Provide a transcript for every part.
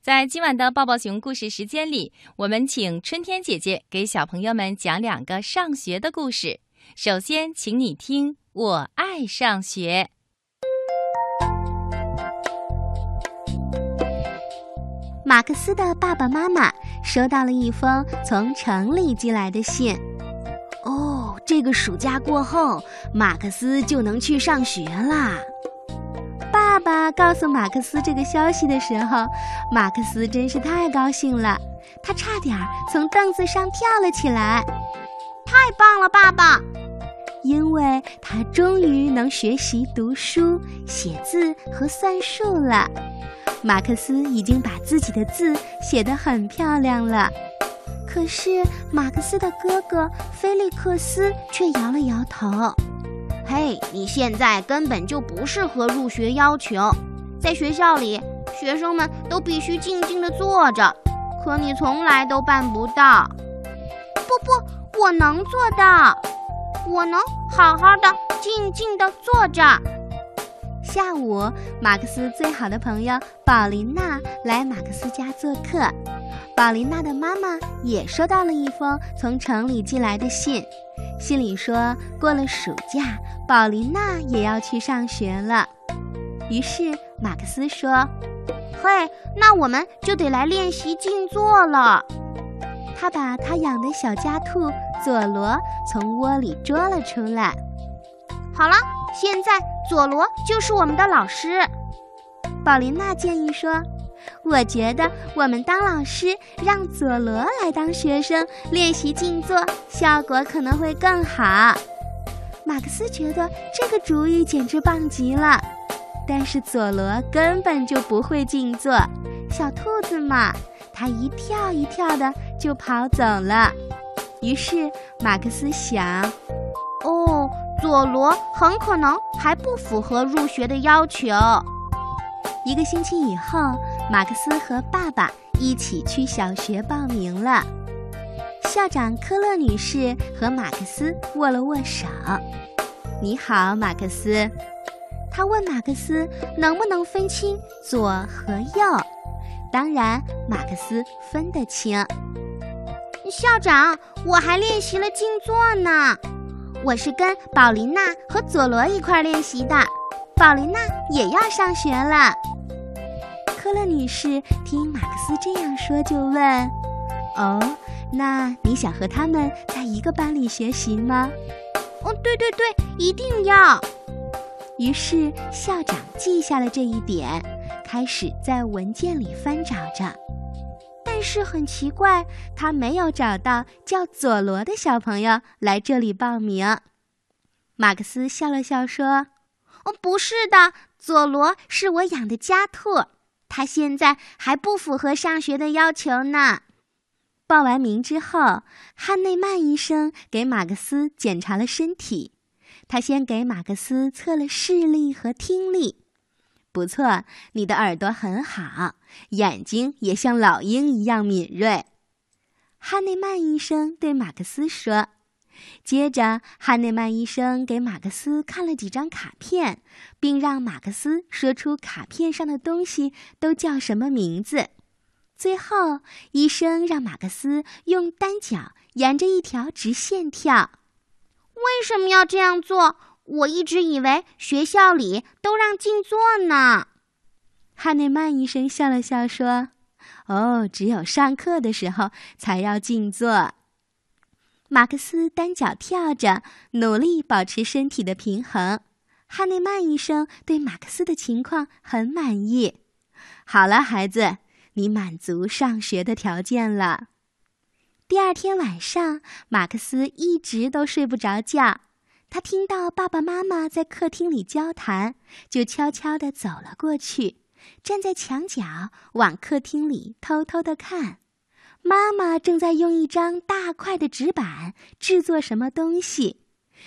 在今晚的抱抱熊故事时间里，我们请春天姐姐给小朋友们讲两个上学的故事。首先，请你听《我爱上学》。马克思的爸爸妈妈收到了一封从城里寄来的信。哦，这个暑假过后，马克思就能去上学啦。爸爸告诉马克思这个消息的时候，马克思真是太高兴了，他差点从凳子上跳了起来。太棒了，爸爸！因为他终于能学习读书、写字和算术了。马克思已经把自己的字写得很漂亮了，可是马克思的哥哥菲利克斯却摇了摇头。嘿，你现在根本就不适合入学要求。在学校里，学生们都必须静静地坐着，可你从来都办不到。不不，我能做到，我能好好的、静静地坐着。下午，马克思最好的朋友宝琳娜来马克思家做客。宝琳娜的妈妈也收到了一封从城里寄来的信，信里说过了暑假，宝琳娜也要去上学了。于是马克思说：“嘿，那我们就得来练习静坐了。”他把他养的小家兔佐罗从窝里捉了出来。好了，现在。佐罗就是我们的老师，宝琳娜建议说：“我觉得我们当老师，让佐罗来当学生练习静坐，效果可能会更好。”马克思觉得这个主意简直棒极了，但是佐罗根本就不会静坐，小兔子嘛，它一跳一跳的就跑走了。于是马克思想：“哦。”佐罗很可能还不符合入学的要求。一个星期以后，马克思和爸爸一起去小学报名了。校长科勒女士和马克思握了握手。“你好，马克思。”他问马克思能不能分清左和右。当然，马克思分得清。校长，我还练习了静坐呢。我是跟宝琳娜和佐罗一块练习的，宝琳娜也要上学了。科勒女士听马克思这样说，就问：“哦，那你想和他们在一个班里学习吗？”“哦，对对对，一定要。”于是校长记下了这一点，开始在文件里翻找着。但是很奇怪，他没有找到叫佐罗的小朋友来这里报名。马克思笑了笑说：“哦，不是的，佐罗是我养的家兔，他现在还不符合上学的要求呢。”报完名之后，汉内曼医生给马克思检查了身体，他先给马克思测了视力和听力。不错，你的耳朵很好，眼睛也像老鹰一样敏锐。汉内曼医生对马克思说。接着，汉内曼医生给马克思看了几张卡片，并让马克思说出卡片上的东西都叫什么名字。最后，医生让马克思用单脚沿着一条直线跳。为什么要这样做？我一直以为学校里都让静坐呢。汉内曼医生笑了笑说：“哦，只有上课的时候才要静坐。”马克思单脚跳着，努力保持身体的平衡。汉内曼医生对马克思的情况很满意。好了，孩子，你满足上学的条件了。第二天晚上，马克思一直都睡不着觉。他听到爸爸妈妈在客厅里交谈，就悄悄地走了过去，站在墙角往客厅里偷偷地看。妈妈正在用一张大块的纸板制作什么东西，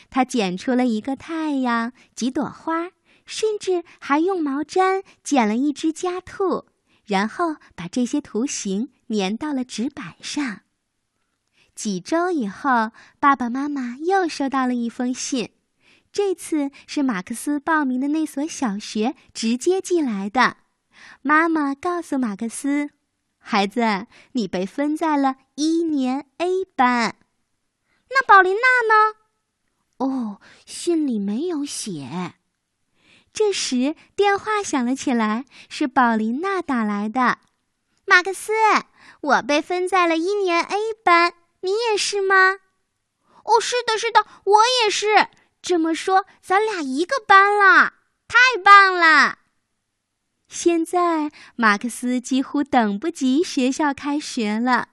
她剪出了一个太阳、几朵花，甚至还用毛毡剪了一只家兔，然后把这些图形粘到了纸板上。几周以后，爸爸妈妈又收到了一封信，这次是马克思报名的那所小学直接寄来的。妈妈告诉马克思：“孩子，你被分在了一年 A 班。那宝琳娜呢？哦，信里没有写。这时电话响了起来，是宝琳娜打来的。马克思，我被分在了一年 A 班，你也是吗？哦，是的，是的，我也是。这么说，咱俩一个班了，太棒了！现在马克思几乎等不及学校开学了。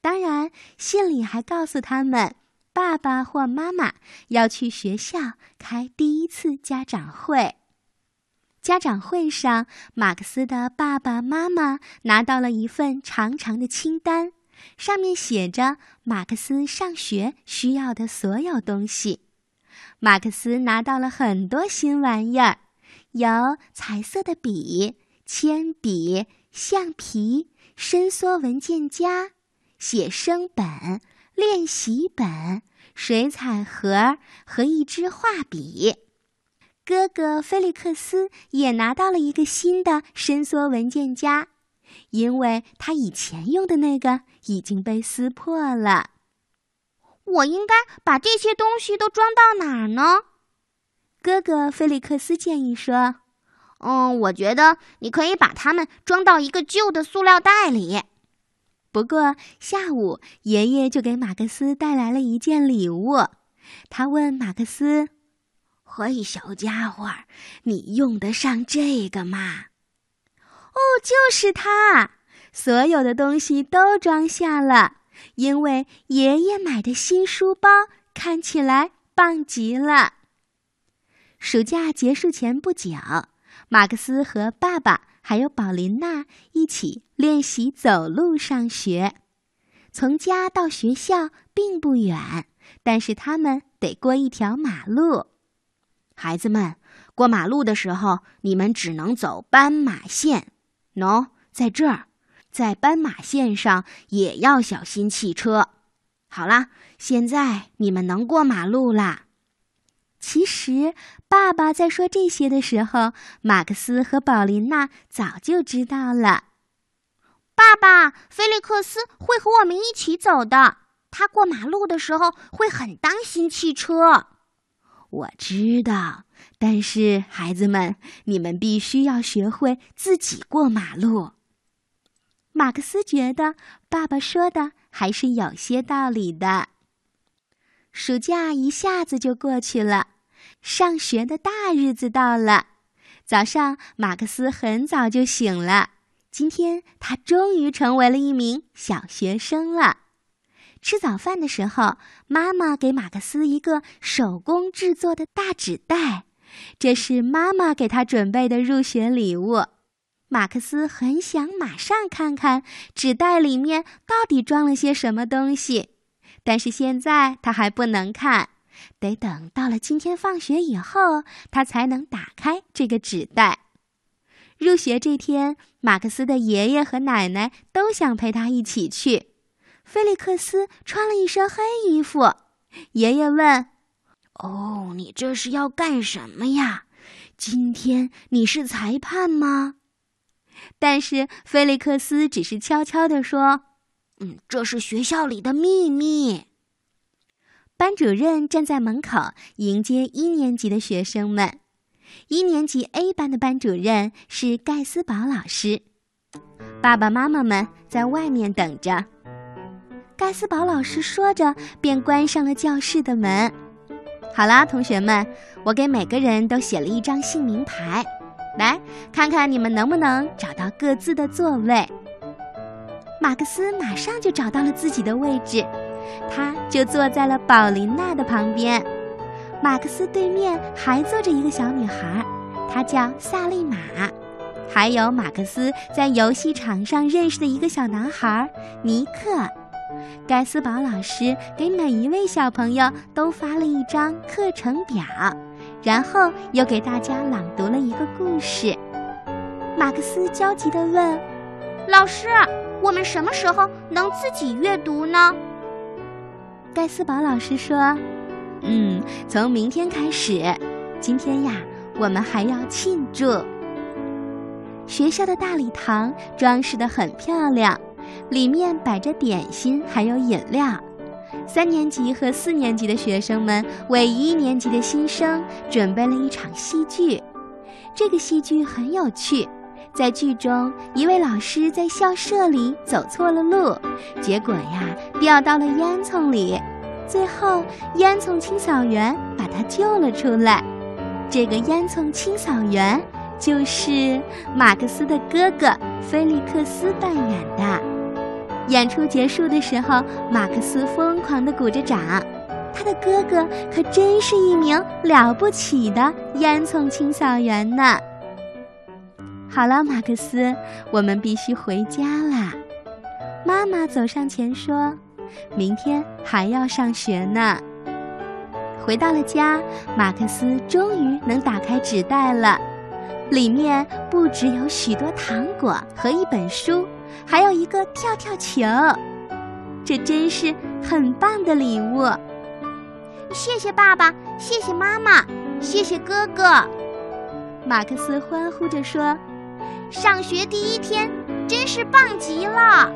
当然，信里还告诉他们，爸爸或妈妈要去学校开第一次家长会。家长会上，马克思的爸爸妈妈拿到了一份长长的清单，上面写着马克思上学需要的所有东西。马克思拿到了很多新玩意儿。有彩色的笔、铅笔、橡皮、伸缩文件夹、写生本、练习本、水彩盒和一支画笔。哥哥菲利克斯也拿到了一个新的伸缩文件夹，因为他以前用的那个已经被撕破了。我应该把这些东西都装到哪儿呢？哥哥菲利克斯建议说：“嗯，我觉得你可以把它们装到一个旧的塑料袋里。”不过下午，爷爷就给马克思带来了一件礼物。他问马克思：“嘿，小家伙，你用得上这个吗？”“哦，就是它！所有的东西都装下了，因为爷爷买的新书包看起来棒极了。”暑假结束前不久，马克思和爸爸还有宝琳娜一起练习走路上学。从家到学校并不远，但是他们得过一条马路。孩子们，过马路的时候，你们只能走斑马线。喏，在这儿，在斑马线上也要小心汽车。好啦，现在你们能过马路啦。其实，爸爸在说这些的时候，马克思和宝琳娜早就知道了。爸爸，菲利克斯会和我们一起走的。他过马路的时候会很当心汽车。我知道，但是孩子们，你们必须要学会自己过马路。马克思觉得爸爸说的还是有些道理的。暑假一下子就过去了，上学的大日子到了。早上，马克思很早就醒了。今天他终于成为了一名小学生了。吃早饭的时候，妈妈给马克思一个手工制作的大纸袋，这是妈妈给他准备的入学礼物。马克思很想马上看看纸袋里面到底装了些什么东西。但是现在他还不能看，得等到了今天放学以后，他才能打开这个纸袋。入学这天，马克思的爷爷和奶奶都想陪他一起去。菲利克斯穿了一身黑衣服，爷爷问：“哦，你这是要干什么呀？今天你是裁判吗？”但是菲利克斯只是悄悄地说。嗯，这是学校里的秘密。班主任站在门口迎接一年级的学生们。一年级 A 班的班主任是盖斯堡老师。爸爸妈妈们在外面等着。盖斯堡老师说着，便关上了教室的门。好啦，同学们，我给每个人都写了一张姓名牌，来看看你们能不能找到各自的座位。马克思马上就找到了自己的位置，他就坐在了宝琳娜的旁边。马克思对面还坐着一个小女孩，她叫萨利玛。还有马克思在游戏场上认识的一个小男孩尼克。盖斯堡老师给每一位小朋友都发了一张课程表，然后又给大家朗读了一个故事。马克思焦急地问：“老师。”我们什么时候能自己阅读呢？盖斯堡老师说：“嗯，从明天开始。今天呀，我们还要庆祝。”学校的大礼堂装饰得很漂亮，里面摆着点心，还有饮料。三年级和四年级的学生们为一年级的新生准备了一场戏剧。这个戏剧很有趣，在剧中，一位老师在校舍里走错了路，结果呀掉到了烟囱里，最后烟囱清扫员把他救了出来。这个烟囱清扫员就是马克思的哥哥菲利克斯扮演的。演出结束的时候，马克思疯狂地鼓着掌。他的哥哥可真是一名了不起的烟囱清扫员呢。好了，马克思，我们必须回家啦。妈妈走上前说：“明天还要上学呢。”回到了家，马克思终于能打开纸袋了。里面不只有许多糖果和一本书，还有一个跳跳球。这真是很棒的礼物。谢谢爸爸，谢谢妈妈，谢谢哥哥。马克思欢呼着说：“上学第一天真是棒极了！”